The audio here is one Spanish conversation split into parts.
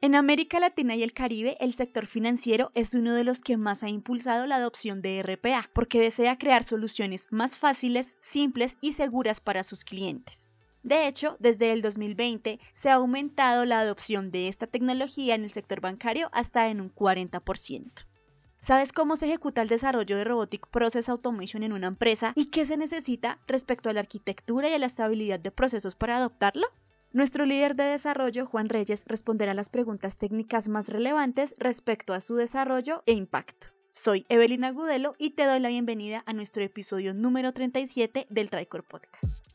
En América Latina y el Caribe, el sector financiero es uno de los que más ha impulsado la adopción de RPA, porque desea crear soluciones más fáciles, simples y seguras para sus clientes. De hecho, desde el 2020 se ha aumentado la adopción de esta tecnología en el sector bancario hasta en un 40%. ¿Sabes cómo se ejecuta el desarrollo de Robotic Process Automation en una empresa y qué se necesita respecto a la arquitectura y a la estabilidad de procesos para adoptarlo? Nuestro líder de desarrollo, Juan Reyes, responderá las preguntas técnicas más relevantes respecto a su desarrollo e impacto. Soy Evelina Gudelo y te doy la bienvenida a nuestro episodio número 37 del Tricor Podcast.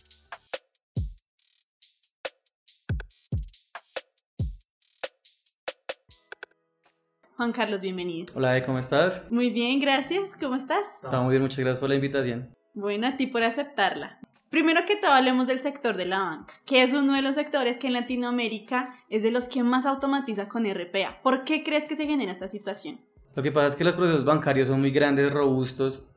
Juan Carlos, bienvenido. Hola, ¿cómo estás? Muy bien, gracias. ¿Cómo estás? Está muy bien, muchas gracias por la invitación. Bueno, a ti por aceptarla. Primero que todo hablemos del sector de la banca, que es uno de los sectores que en Latinoamérica es de los que más automatiza con RPA. ¿Por qué crees que se genera esta situación? Lo que pasa es que los procesos bancarios son muy grandes, robustos,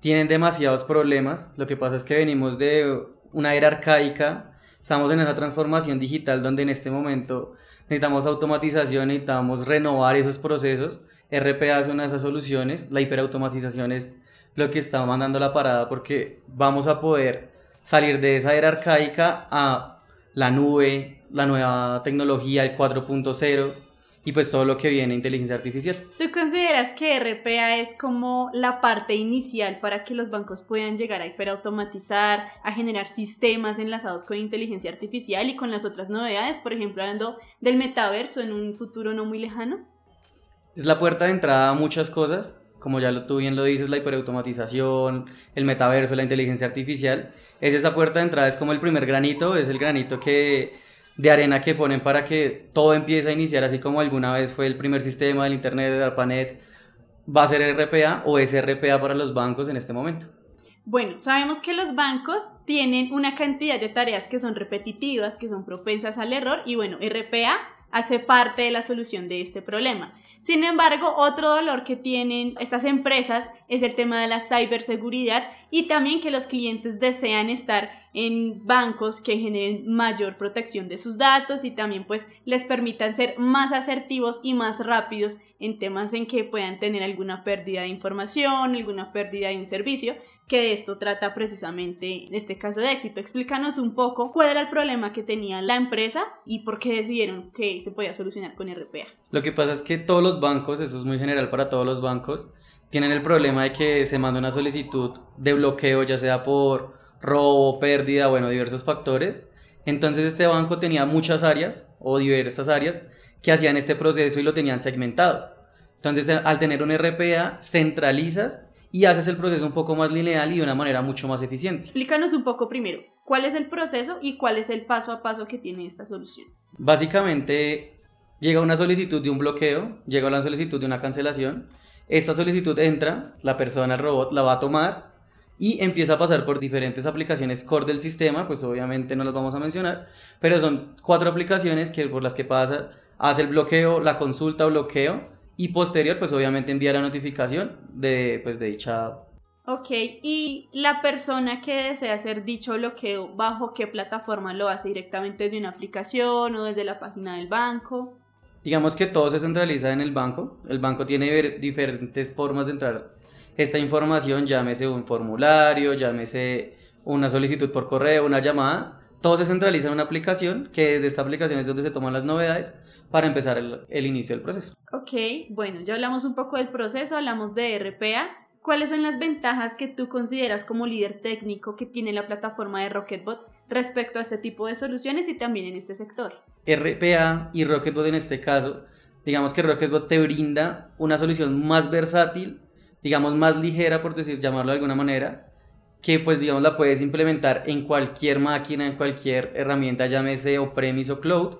tienen demasiados problemas. Lo que pasa es que venimos de una era arcaica, estamos en esa transformación digital donde en este momento necesitamos automatización, necesitamos renovar esos procesos. RPA es una de esas soluciones, la hiperautomatización es lo que está mandando la parada porque vamos a poder salir de esa era arcaica a la nube, la nueva tecnología, el 4.0 y pues todo lo que viene inteligencia artificial. ¿Tú consideras que RPA es como la parte inicial para que los bancos puedan llegar a hiperautomatizar, a generar sistemas enlazados con inteligencia artificial y con las otras novedades, por ejemplo, hablando del metaverso en un futuro no muy lejano? Es la puerta de entrada a muchas cosas como ya tú bien lo dices, la hiperautomatización, el metaverso, la inteligencia artificial, es esa puerta de entrada, es como el primer granito, es el granito que de arena que ponen para que todo empiece a iniciar, así como alguna vez fue el primer sistema del Internet, del ARPANET, va a ser RPA o es RPA para los bancos en este momento. Bueno, sabemos que los bancos tienen una cantidad de tareas que son repetitivas, que son propensas al error y bueno, RPA hace parte de la solución de este problema. Sin embargo, otro dolor que tienen estas empresas es el tema de la ciberseguridad y también que los clientes desean estar en bancos que generen mayor protección de sus datos y también pues les permitan ser más asertivos y más rápidos en temas en que puedan tener alguna pérdida de información, alguna pérdida de un servicio que de esto trata precisamente este caso de éxito. Explícanos un poco cuál era el problema que tenía la empresa y por qué decidieron que se podía solucionar con RPA. Lo que pasa es que todos los bancos, eso es muy general para todos los bancos, tienen el problema de que se manda una solicitud de bloqueo, ya sea por robo, pérdida, bueno, diversos factores. Entonces este banco tenía muchas áreas o diversas áreas que hacían este proceso y lo tenían segmentado. Entonces al tener un RPA centralizas y haces el proceso un poco más lineal y de una manera mucho más eficiente. Explícanos un poco primero, ¿cuál es el proceso y cuál es el paso a paso que tiene esta solución? Básicamente, llega una solicitud de un bloqueo, llega una solicitud de una cancelación, esta solicitud entra, la persona, el robot, la va a tomar y empieza a pasar por diferentes aplicaciones core del sistema, pues obviamente no las vamos a mencionar, pero son cuatro aplicaciones que, por las que pasa, hace el bloqueo, la consulta, bloqueo y posterior pues obviamente envía la notificación de pues de dicha Ok, y la persona que desea hacer dicho bloqueo, ¿bajo qué plataforma lo hace? ¿Directamente desde una aplicación o desde la página del banco? Digamos que todo se centraliza en el banco. El banco tiene diferentes formas de entrar esta información, llámese un formulario, llámese una solicitud por correo, una llamada. Todo se centraliza en una aplicación, que desde esta aplicación es donde se toman las novedades para empezar el, inicio del proceso. Ok, bueno, ya hablamos un poco del proceso, hablamos de RPA. ¿Cuáles son las ventajas que tú consideras como líder técnico que tiene la plataforma de Rocketbot respecto a este tipo de soluciones y también en este sector? RPA y Rocketbot en este caso, digamos que Rocketbot te brinda una solución más versátil, digamos más ligera por decir, llamarlo de alguna manera, que pues digamos la puedes implementar en cualquier máquina, en cualquier herramienta, llámese o premise o cloud,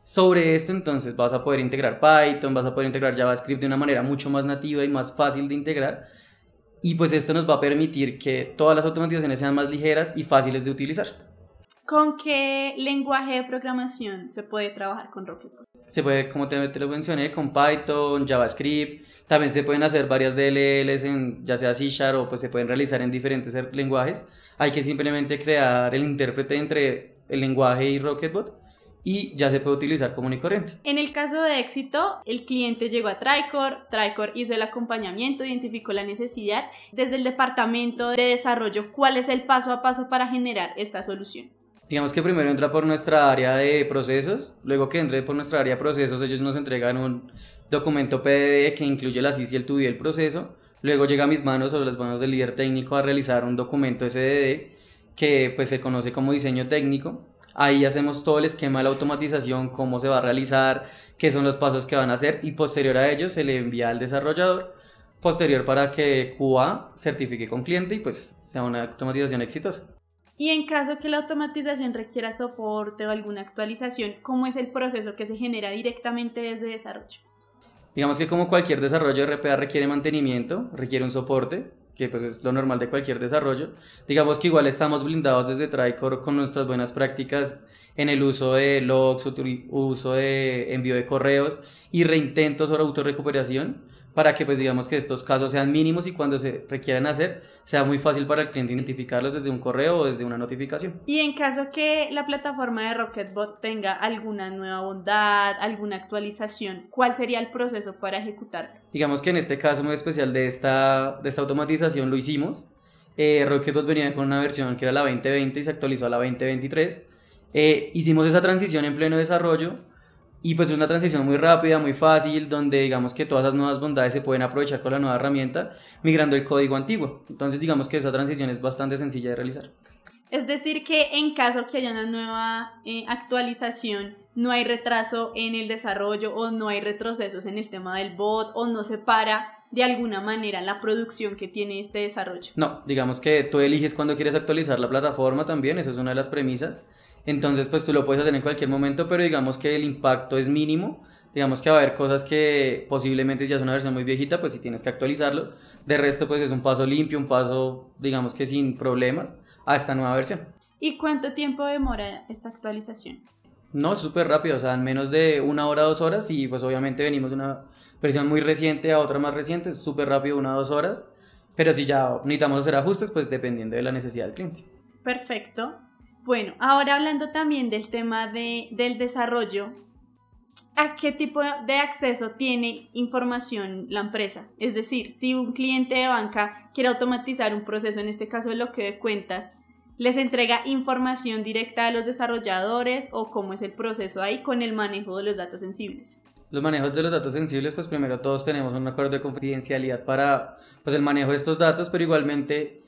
sobre esto entonces vas a poder integrar Python, vas a poder integrar JavaScript de una manera mucho más nativa y más fácil de integrar. Y pues esto nos va a permitir que todas las automatizaciones sean más ligeras y fáciles de utilizar. ¿Con qué lenguaje de programación se puede trabajar con Rocket? Se puede, como te, lo mencioné, con Python, JavaScript. También se pueden hacer varias DLLs en ya sea C Sharp o pues se pueden realizar en diferentes lenguajes. Hay que simplemente crear el intérprete entre el lenguaje y Rocketbot y ya se puede utilizar común y corriente. En el caso de éxito, el cliente llegó a Tricor, Tricor hizo el acompañamiento, identificó la necesidad. Desde el departamento de desarrollo, ¿cuál es el paso a paso para generar esta solución? Digamos que primero entra por nuestra área de procesos, luego que entre por nuestra área de procesos, ellos nos entregan un documento PDD que incluye la CIS y el TUDI del proceso, luego llega a mis manos o las manos del líder técnico a realizar un documento SDD que pues se conoce como diseño técnico, Ahí hacemos todo el esquema de la automatización, cómo se va a realizar, qué son los pasos que van a hacer y posterior a ello se le envía al desarrollador posterior para que QA certifique con cliente y pues sea una automatización exitosa. Y en caso que la automatización requiera soporte o alguna actualización, ¿cómo es el proceso que se genera directamente desde desarrollo? Digamos que como cualquier desarrollo de RPA requiere mantenimiento, requiere un soporte, que pues es lo normal de cualquier desarrollo. Digamos que igual estamos blindados desde Tricor con nuestras buenas prácticas en el uso de logs, uso de envío de correos y reintentos o autorrecuperación para que pues digamos que estos casos sean mínimos y cuando se requieran hacer sea muy fácil para el cliente identificarlos desde un correo o desde una notificación. Y en caso que la plataforma de Rocketbot tenga alguna nueva bondad, alguna actualización, ¿cuál sería el proceso para ejecutarlo? Digamos que en este caso muy especial de esta, de esta automatización lo hicimos. Eh, Rocketbot venía con una versión que era la 2020 y se actualizó a la 2023. Eh, hicimos esa transición en pleno desarrollo y pues es una transición muy rápida, muy fácil, donde digamos que todas las nuevas bondades se pueden aprovechar con la nueva herramienta, migrando el código antiguo. Entonces digamos que esa transición es bastante sencilla de realizar. Es decir, que en caso que haya una nueva eh, actualización, no hay retraso en el desarrollo o no hay retrocesos en el tema del bot o no se para de alguna manera la producción que tiene este desarrollo. No, digamos que tú eliges cuando quieres actualizar la plataforma también, eso es una de las premisas. Entonces, pues tú lo puedes hacer en cualquier momento, pero digamos que el impacto es mínimo. Digamos que va a haber cosas que posiblemente si ya es una versión muy viejita, pues sí tienes que actualizarlo. De resto, pues es un paso limpio, un paso, digamos que sin problemas, a esta nueva versión. ¿Y cuánto tiempo demora esta actualización? No, súper rápido, o sea, en menos de una hora, dos horas, y pues obviamente venimos de una versión muy reciente a otra más reciente, súper rápido, una o dos horas. Pero si ya necesitamos hacer ajustes, pues dependiendo de la necesidad del cliente. Perfecto. Bueno, ahora hablando también del tema de, del desarrollo, ¿a qué tipo de acceso tiene información la empresa? Es decir, si un cliente de banca quiere automatizar un proceso, en este caso lo que de cuentas, ¿les entrega información directa a los desarrolladores o cómo es el proceso ahí con el manejo de los datos sensibles? Los manejos de los datos sensibles, pues primero todos tenemos un acuerdo de confidencialidad para pues, el manejo de estos datos, pero igualmente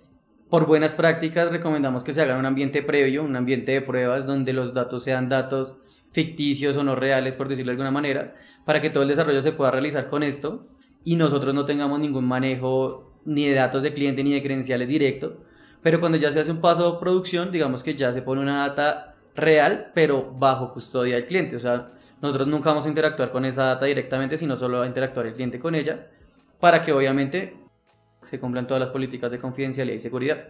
por buenas prácticas recomendamos que se haga un ambiente previo, un ambiente de pruebas donde los datos sean datos ficticios o no reales, por decirlo de alguna manera, para que todo el desarrollo se pueda realizar con esto y nosotros no tengamos ningún manejo ni de datos de cliente ni de credenciales directo. Pero cuando ya se hace un paso de producción, digamos que ya se pone una data real, pero bajo custodia del cliente. O sea, nosotros nunca vamos a interactuar con esa data directamente, sino solo va a interactuar el cliente con ella, para que obviamente se cumplan todas las políticas de confidencialidad y seguridad.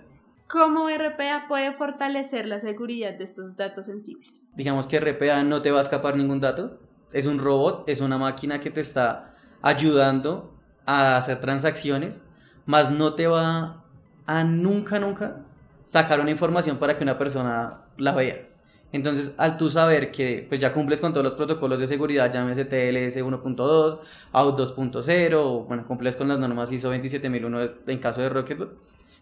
¿Cómo RPA puede fortalecer la seguridad de estos datos sensibles? Digamos que RPA no te va a escapar ningún dato. Es un robot, es una máquina que te está ayudando a hacer transacciones, más no te va a nunca, nunca sacar una información para que una persona la vea. Entonces, al tú saber que pues ya cumples con todos los protocolos de seguridad, llámese TLS 1.2, AUT 2.0, bueno, cumples con las normas ISO 27001 en caso de Rocketbot,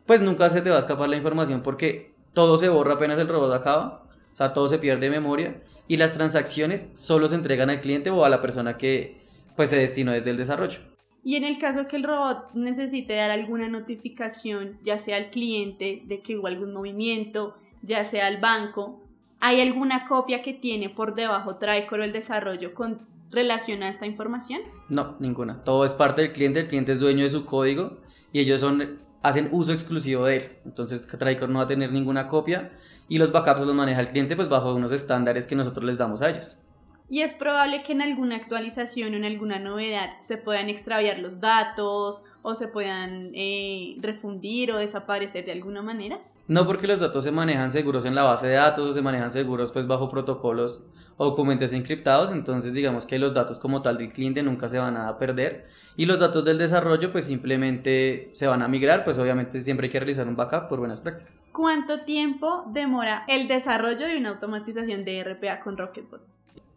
pues nunca se te va a escapar la información porque todo se borra apenas el robot acaba, o sea, todo se pierde de memoria y las transacciones solo se entregan al cliente o a la persona que pues se destinó desde el desarrollo. Y en el caso que el robot necesite dar alguna notificación, ya sea al cliente de que hubo algún movimiento, ya sea al banco, ¿Hay alguna copia que tiene por debajo Tricor el desarrollo con relación a esta información? No, ninguna. Todo es parte del cliente, el cliente es dueño de su código y ellos son, hacen uso exclusivo de él. Entonces Tricor no va a tener ninguna copia y los backups los maneja el cliente pues bajo unos estándares que nosotros les damos a ellos. Y es probable que en alguna actualización o en alguna novedad se puedan extraviar los datos o se puedan eh, refundir o desaparecer de alguna manera. No porque los datos se manejan seguros en la base de datos o se manejan seguros pues bajo protocolos o documentos encriptados, entonces digamos que los datos como tal del cliente nunca se van a perder y los datos del desarrollo pues simplemente se van a migrar, pues obviamente siempre hay que realizar un backup por buenas prácticas. ¿Cuánto tiempo demora el desarrollo de una automatización de RPA con Rocketbot?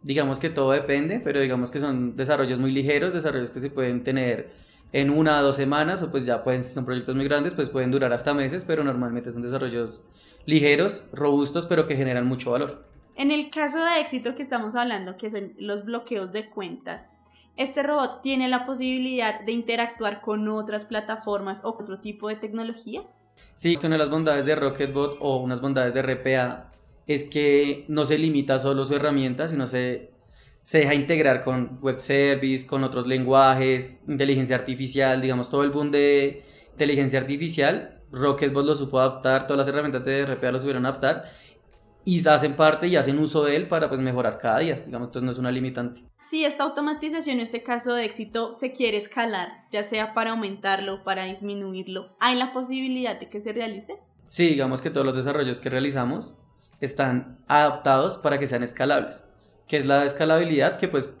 Digamos que todo depende, pero digamos que son desarrollos muy ligeros, desarrollos que se pueden tener en una o dos semanas o pues ya pueden, si son proyectos muy grandes, pues pueden durar hasta meses, pero normalmente son desarrollos ligeros, robustos, pero que generan mucho valor. En el caso de éxito que estamos hablando, que son los bloqueos de cuentas, ¿este robot tiene la posibilidad de interactuar con otras plataformas o otro tipo de tecnologías? Sí, una de las bondades de Rocketbot o unas bondades de RPA es que no se limita solo su herramienta, sino se, se deja integrar con web service, con otros lenguajes, inteligencia artificial, digamos, todo el boom de inteligencia artificial. Rocketbot lo supo adaptar, todas las herramientas de RPA lo supieron adaptar y hacen parte y hacen uso de él para pues mejorar cada día, digamos, entonces no es una limitante. Si esta automatización, en este caso de éxito, se quiere escalar, ya sea para aumentarlo, para disminuirlo, ¿hay la posibilidad de que se realice? Sí, digamos que todos los desarrollos que realizamos están adaptados para que sean escalables, que es la escalabilidad que pues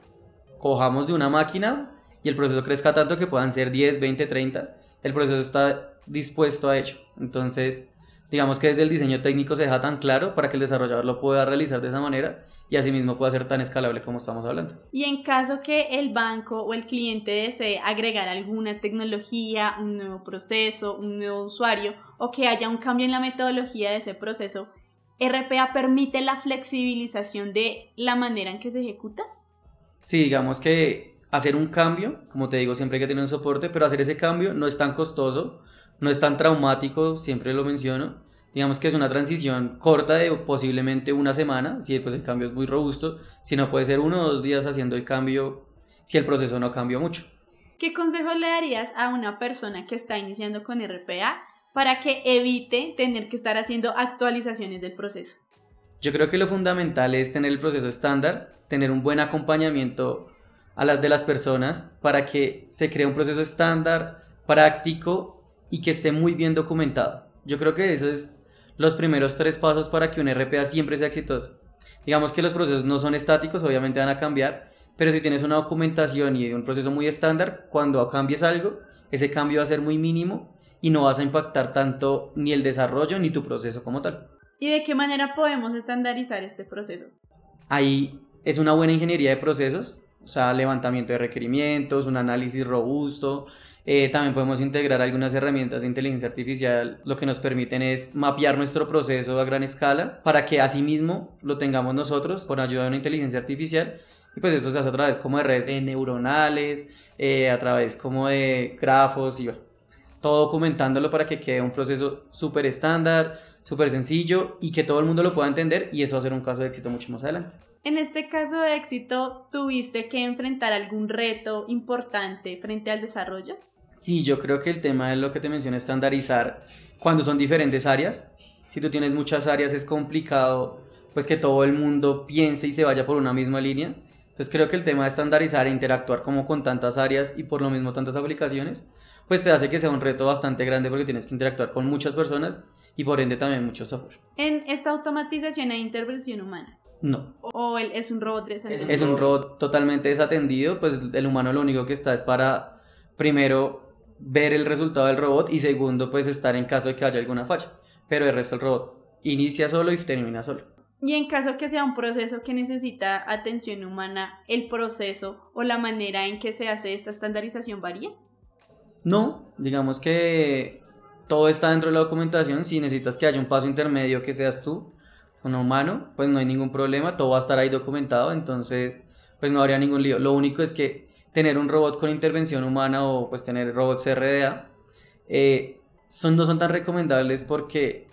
cojamos de una máquina y el proceso crezca tanto que puedan ser 10, 20, 30, el proceso está dispuesto a ello, entonces digamos que desde el diseño técnico se deja tan claro para que el desarrollador lo pueda realizar de esa manera y asimismo pueda ser tan escalable como estamos hablando. Y en caso que el banco o el cliente desee agregar alguna tecnología, un nuevo proceso, un nuevo usuario o que haya un cambio en la metodología de ese proceso, ¿RPA permite la flexibilización de la manera en que se ejecuta? Sí, digamos que hacer un cambio, como te digo, siempre hay que tener un soporte, pero hacer ese cambio no es tan costoso no es tan traumático, siempre lo menciono. Digamos que es una transición corta de posiblemente una semana, si pues el cambio es muy robusto, si no puede ser uno o dos días haciendo el cambio si el proceso no cambió mucho. ¿Qué consejo le darías a una persona que está iniciando con RPA para que evite tener que estar haciendo actualizaciones del proceso? Yo creo que lo fundamental es tener el proceso estándar, tener un buen acompañamiento a las de las personas para que se cree un proceso estándar, práctico y que esté muy bien documentado. Yo creo que esos es los primeros tres pasos para que un RPA siempre sea exitoso. Digamos que los procesos no son estáticos, obviamente van a cambiar, pero si tienes una documentación y un proceso muy estándar, cuando cambies algo, ese cambio va a ser muy mínimo y no vas a impactar tanto ni el desarrollo ni tu proceso como tal. ¿Y de qué manera podemos estandarizar este proceso? Ahí es una buena ingeniería de procesos, o sea, levantamiento de requerimientos, un análisis robusto, eh, también podemos integrar algunas herramientas de inteligencia artificial, lo que nos permiten es mapear nuestro proceso a gran escala para que asimismo lo tengamos nosotros con ayuda de una inteligencia artificial. Y pues eso se hace a través como de redes neuronales, eh, a través como de grafos y todo documentándolo para que quede un proceso súper estándar, súper sencillo y que todo el mundo lo pueda entender y eso va a ser un caso de éxito mucho más adelante. En este caso de éxito, ¿tuviste que enfrentar algún reto importante frente al desarrollo? Sí, yo creo que el tema de lo que te mencioné, estandarizar cuando son diferentes áreas. Si tú tienes muchas áreas es complicado pues que todo el mundo piense y se vaya por una misma línea. Entonces creo que el tema de estandarizar e interactuar como con tantas áreas y por lo mismo tantas aplicaciones, pues te hace que sea un reto bastante grande porque tienes que interactuar con muchas personas y por ende también mucho software. En esta automatización hay intervención humana. No. ¿O él es un robot desatendido? Es un robot totalmente desatendido, pues el humano lo único que está es para primero ver el resultado del robot y segundo pues estar en caso de que haya alguna falla. Pero el resto del robot inicia solo y termina solo. Y en caso que sea un proceso que necesita atención humana, ¿el proceso o la manera en que se hace esta estandarización varía? No, digamos que todo está dentro de la documentación. Si necesitas que haya un paso intermedio que seas tú, un humano, pues no hay ningún problema, todo va a estar ahí documentado, entonces pues no habría ningún lío. Lo único es que tener un robot con intervención humana o pues tener robots RDA eh, son, no son tan recomendables porque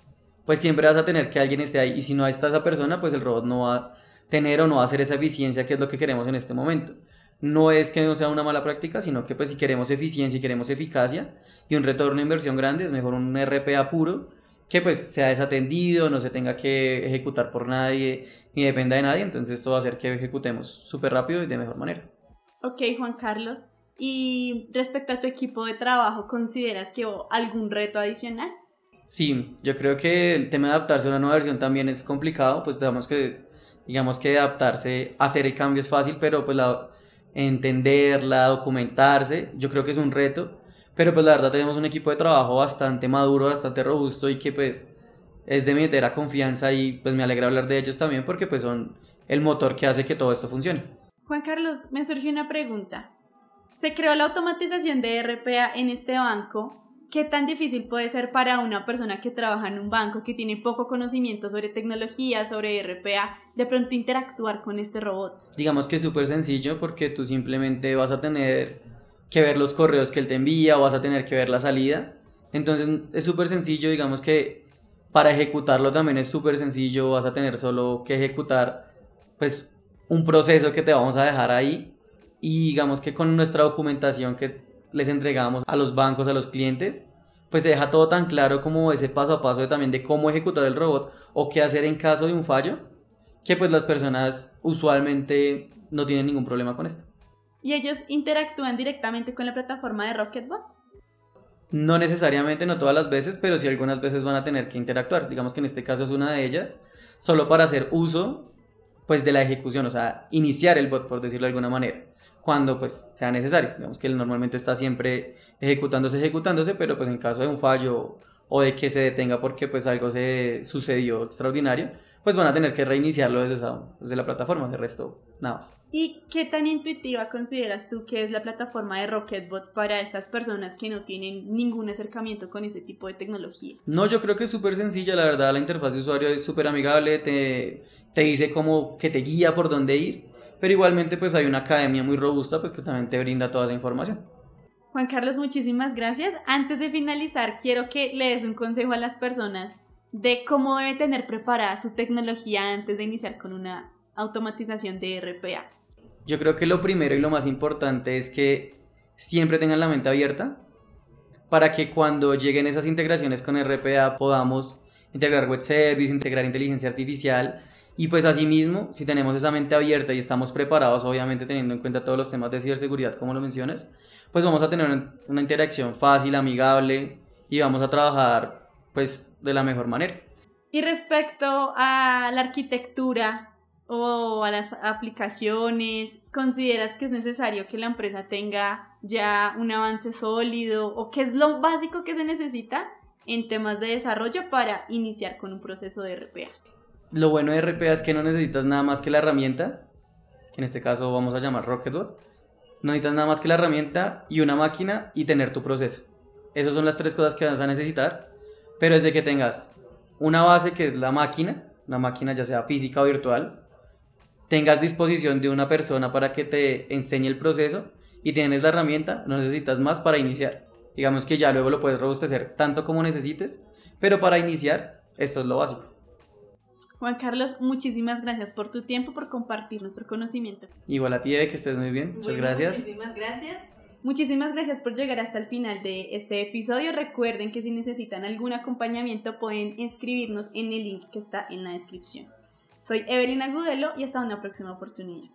pues siempre vas a tener que alguien esté ahí y si no está esa persona pues el robot no va a tener o no va a hacer esa eficiencia que es lo que queremos en este momento. No es que no sea una mala práctica, sino que pues si queremos eficiencia y queremos eficacia y un retorno de inversión grande es mejor un RPA puro que pues sea desatendido, no se tenga que ejecutar por nadie ni dependa de nadie, entonces esto va a hacer que ejecutemos súper rápido y de mejor manera. Ok, Juan Carlos. Y respecto a tu equipo de trabajo, ¿consideras que hubo algún reto adicional? Sí, yo creo que el tema de adaptarse a una nueva versión también es complicado, pues digamos que Digamos que adaptarse, hacer el cambio es fácil, pero pues la, entenderla, documentarse, yo creo que es un reto, pero pues la verdad tenemos un equipo de trabajo bastante maduro, bastante robusto y que pues es de meter a confianza y pues me alegra hablar de ellos también porque pues son el motor que hace que todo esto funcione. Juan Carlos, me surgió una pregunta. Se creó la automatización de RPA en este banco ¿Qué tan difícil puede ser para una persona que trabaja en un banco, que tiene poco conocimiento sobre tecnología, sobre RPA, de pronto interactuar con este robot? Digamos que es súper sencillo porque tú simplemente vas a tener que ver los correos que él te envía o vas a tener que ver la salida. Entonces es súper sencillo, digamos que para ejecutarlo también es súper sencillo, vas a tener solo que ejecutar pues un proceso que te vamos a dejar ahí y digamos que con nuestra documentación que les entregamos a los bancos, a los clientes, pues se deja todo tan claro como ese paso a paso de también de cómo ejecutar el robot o qué hacer en caso de un fallo, que pues las personas usualmente no tienen ningún problema con esto. ¿Y ellos interactúan directamente con la plataforma de Rocketbot? No necesariamente, no todas las veces, pero sí algunas veces van a tener que interactuar. Digamos que en este caso es una de ellas, solo para hacer uso pues de la ejecución, o sea, iniciar el bot por decirlo de alguna manera cuando pues sea necesario. Digamos que él normalmente está siempre ejecutándose, ejecutándose, pero pues en caso de un fallo o de que se detenga porque pues algo se sucedió extraordinario, pues van a tener que reiniciarlo desde, desde la plataforma, de resto nada más. ¿Y qué tan intuitiva consideras tú que es la plataforma de Rocketbot para estas personas que no tienen ningún acercamiento con este tipo de tecnología? No, yo creo que es súper sencilla, la verdad, la interfaz de usuario es súper amigable, te, te dice cómo que te guía por dónde ir pero igualmente pues hay una academia muy robusta pues que también te brinda toda esa información. Juan Carlos, muchísimas gracias. Antes de finalizar, quiero que le des un consejo a las personas de cómo debe tener preparada su tecnología antes de iniciar con una automatización de RPA. Yo creo que lo primero y lo más importante es que siempre tengan la mente abierta para que cuando lleguen esas integraciones con RPA podamos integrar web service, integrar inteligencia artificial y pues asimismo, si tenemos esa mente abierta y estamos preparados, obviamente teniendo en cuenta todos los temas de ciberseguridad como lo mencionas, pues vamos a tener una interacción fácil, amigable y vamos a trabajar pues de la mejor manera. Y respecto a la arquitectura o a las aplicaciones, ¿consideras que es necesario que la empresa tenga ya un avance sólido o qué es lo básico que se necesita en temas de desarrollo para iniciar con un proceso de RPA? lo bueno de RPA es que no necesitas nada más que la herramienta, que en este caso vamos a llamar Rocketbot. No necesitas nada más que la herramienta y una máquina y tener tu proceso. Esas son las tres cosas que vas a necesitar. Pero es de que tengas una base que es la máquina, una máquina ya sea física o virtual, tengas disposición de una persona para que te enseñe el proceso y tienes la herramienta, no necesitas más para iniciar. Digamos que ya luego lo puedes robustecer tanto como necesites, pero para iniciar esto es lo básico. Juan Carlos, muchísimas gracias por tu tiempo, por compartir nuestro conocimiento. Igual a ti, Eve, que estés muy bien. Muchas gracias. Muchísimas gracias. Muchísimas gracias por llegar hasta el final de este episodio. Recuerden que si necesitan algún acompañamiento pueden escribirnos en el link que está en la descripción. Soy Evelyn Agudelo y hasta una próxima oportunidad.